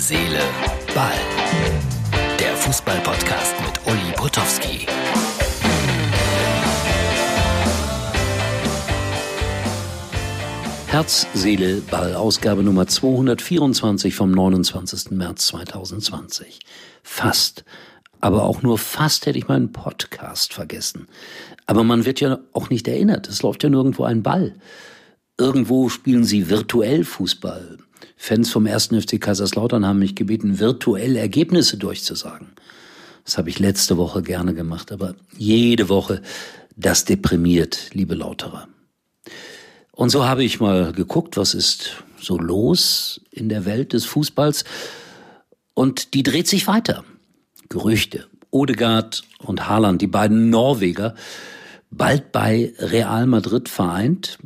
Seele, Ball. Der Fußball-Podcast mit Uli Potowski. Herz, Seele, Ball, Ausgabe Nummer 224 vom 29. März 2020. Fast, aber auch nur fast hätte ich meinen Podcast vergessen. Aber man wird ja auch nicht erinnert, es läuft ja nirgendwo ein Ball. Irgendwo spielen sie virtuell Fußball. Fans vom 1. FC Kaiserslautern haben mich gebeten, virtuell Ergebnisse durchzusagen. Das habe ich letzte Woche gerne gemacht, aber jede Woche, das deprimiert, liebe Lauterer. Und so habe ich mal geguckt, was ist so los in der Welt des Fußballs. Und die dreht sich weiter. Gerüchte. Odegaard und Haaland, die beiden Norweger, bald bei Real Madrid vereint.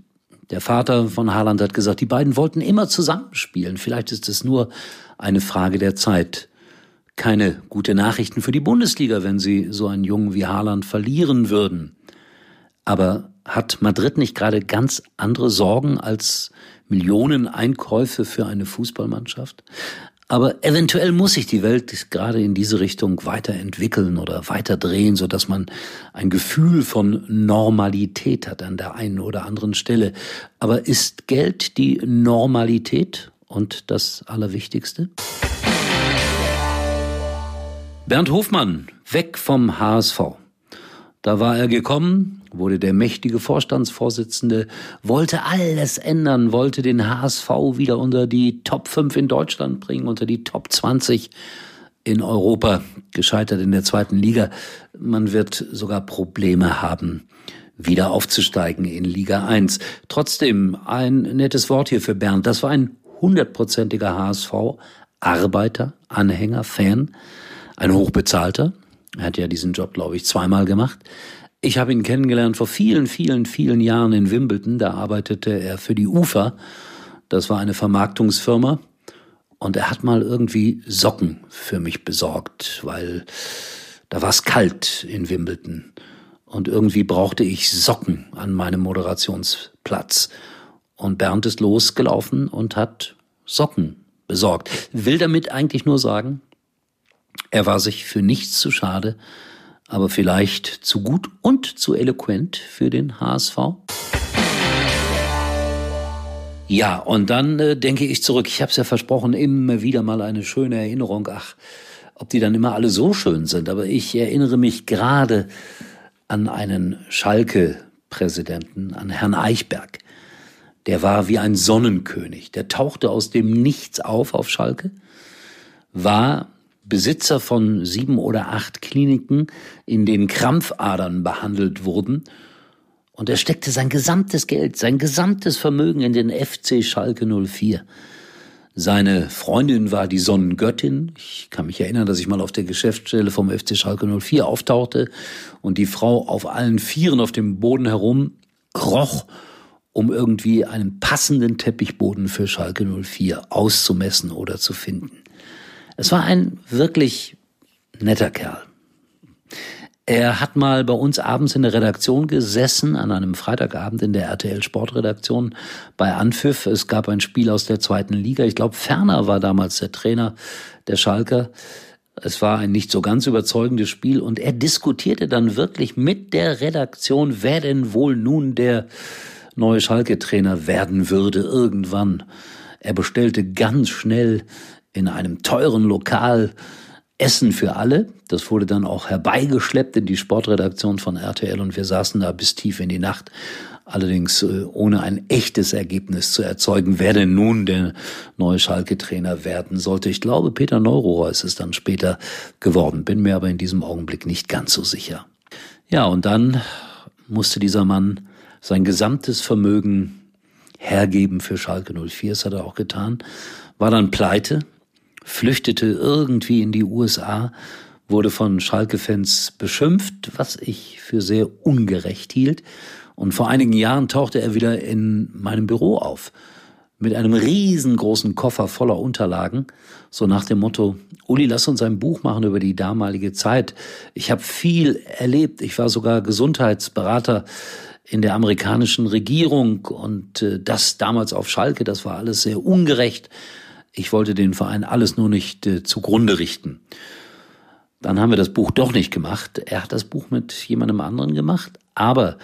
Der Vater von Haaland hat gesagt, die beiden wollten immer zusammenspielen. Vielleicht ist es nur eine Frage der Zeit. Keine gute Nachrichten für die Bundesliga, wenn sie so einen Jungen wie Haaland verlieren würden. Aber hat Madrid nicht gerade ganz andere Sorgen als Millionen Einkäufe für eine Fußballmannschaft? Aber eventuell muss sich die Welt gerade in diese Richtung weiterentwickeln oder weiterdrehen, so dass man ein Gefühl von Normalität hat an der einen oder anderen Stelle. Aber ist Geld die Normalität und das Allerwichtigste? Bernd Hofmann, weg vom HSV. Da war er gekommen, wurde der mächtige Vorstandsvorsitzende, wollte alles ändern, wollte den HSV wieder unter die Top 5 in Deutschland bringen, unter die Top 20 in Europa, gescheitert in der zweiten Liga. Man wird sogar Probleme haben, wieder aufzusteigen in Liga 1. Trotzdem ein nettes Wort hier für Bernd. Das war ein hundertprozentiger HSV, Arbeiter, Anhänger, Fan, ein hochbezahlter. Er hat ja diesen Job, glaube ich, zweimal gemacht. Ich habe ihn kennengelernt vor vielen, vielen, vielen Jahren in Wimbledon. Da arbeitete er für die UFA. Das war eine Vermarktungsfirma. Und er hat mal irgendwie Socken für mich besorgt, weil da war es kalt in Wimbledon. Und irgendwie brauchte ich Socken an meinem Moderationsplatz. Und Bernd ist losgelaufen und hat Socken besorgt. Will damit eigentlich nur sagen, er war sich für nichts zu schade, aber vielleicht zu gut und zu eloquent für den HSV? Ja, und dann äh, denke ich zurück. Ich habe es ja versprochen, immer wieder mal eine schöne Erinnerung. Ach, ob die dann immer alle so schön sind. Aber ich erinnere mich gerade an einen Schalke-Präsidenten, an Herrn Eichberg. Der war wie ein Sonnenkönig. Der tauchte aus dem Nichts auf auf Schalke, war Besitzer von sieben oder acht Kliniken, in denen Krampfadern behandelt wurden, und er steckte sein gesamtes Geld, sein gesamtes Vermögen in den FC Schalke 04. Seine Freundin war die Sonnengöttin. Ich kann mich erinnern, dass ich mal auf der Geschäftsstelle vom FC Schalke 04 auftauchte und die Frau auf allen Vieren auf dem Boden herum kroch, um irgendwie einen passenden Teppichboden für Schalke 04 auszumessen oder zu finden. Es war ein wirklich netter Kerl. Er hat mal bei uns abends in der Redaktion gesessen, an einem Freitagabend in der RTL Sportredaktion bei Anpfiff. Es gab ein Spiel aus der zweiten Liga. Ich glaube, Ferner war damals der Trainer der Schalker. Es war ein nicht so ganz überzeugendes Spiel und er diskutierte dann wirklich mit der Redaktion, wer denn wohl nun der neue Schalke-Trainer werden würde irgendwann. Er bestellte ganz schnell in einem teuren Lokal Essen für alle. Das wurde dann auch herbeigeschleppt in die Sportredaktion von RTL und wir saßen da bis tief in die Nacht. Allerdings äh, ohne ein echtes Ergebnis zu erzeugen, wer denn nun der neue Schalke-Trainer werden sollte. Ich glaube, Peter Neurohrer ist es dann später geworden, bin mir aber in diesem Augenblick nicht ganz so sicher. Ja, und dann musste dieser Mann sein gesamtes Vermögen hergeben für Schalke 04, das hat er auch getan, war dann pleite, flüchtete irgendwie in die USA, wurde von Schalke-Fans beschimpft, was ich für sehr ungerecht hielt. Und vor einigen Jahren tauchte er wieder in meinem Büro auf mit einem riesengroßen Koffer voller Unterlagen, so nach dem Motto, Uli, lass uns ein Buch machen über die damalige Zeit. Ich habe viel erlebt, ich war sogar Gesundheitsberater in der amerikanischen Regierung und äh, das damals auf Schalke, das war alles sehr ungerecht. Ich wollte den Verein alles nur nicht äh, zugrunde richten. Dann haben wir das Buch doch nicht gemacht. Er hat das Buch mit jemandem anderen gemacht. Aber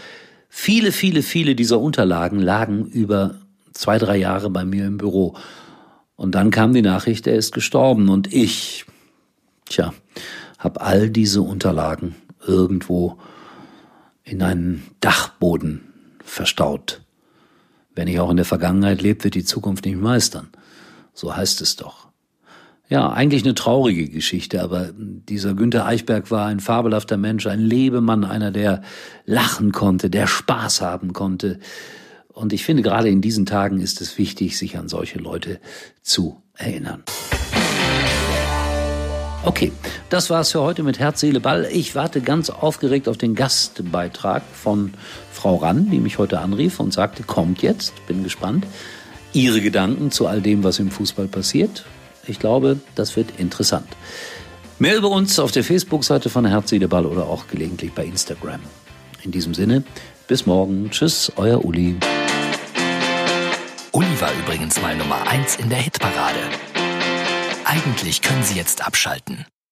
viele, viele, viele dieser Unterlagen lagen über zwei, drei Jahre bei mir im Büro. Und dann kam die Nachricht, er ist gestorben. Und ich, tja, habe all diese Unterlagen irgendwo in einen Dachboden verstaut. Wer nicht auch in der Vergangenheit lebt, wird die Zukunft nicht meistern. So heißt es doch. Ja, eigentlich eine traurige Geschichte, aber dieser Günther Eichberg war ein fabelhafter Mensch, ein Lebemann, einer, der lachen konnte, der Spaß haben konnte. Und ich finde, gerade in diesen Tagen ist es wichtig, sich an solche Leute zu erinnern. Okay, das war's für heute mit Herz, Seele, Ball. Ich warte ganz aufgeregt auf den Gastbeitrag von Frau Rann, die mich heute anrief und sagte, kommt jetzt, bin gespannt. Ihre Gedanken zu all dem, was im Fußball passiert. Ich glaube, das wird interessant. Mehr über uns auf der Facebook-Seite von Herz, Ball oder auch gelegentlich bei Instagram. In diesem Sinne, bis morgen. Tschüss, euer Uli. Uli war übrigens mal Nummer 1 in der Hitparade. Eigentlich können Sie jetzt abschalten.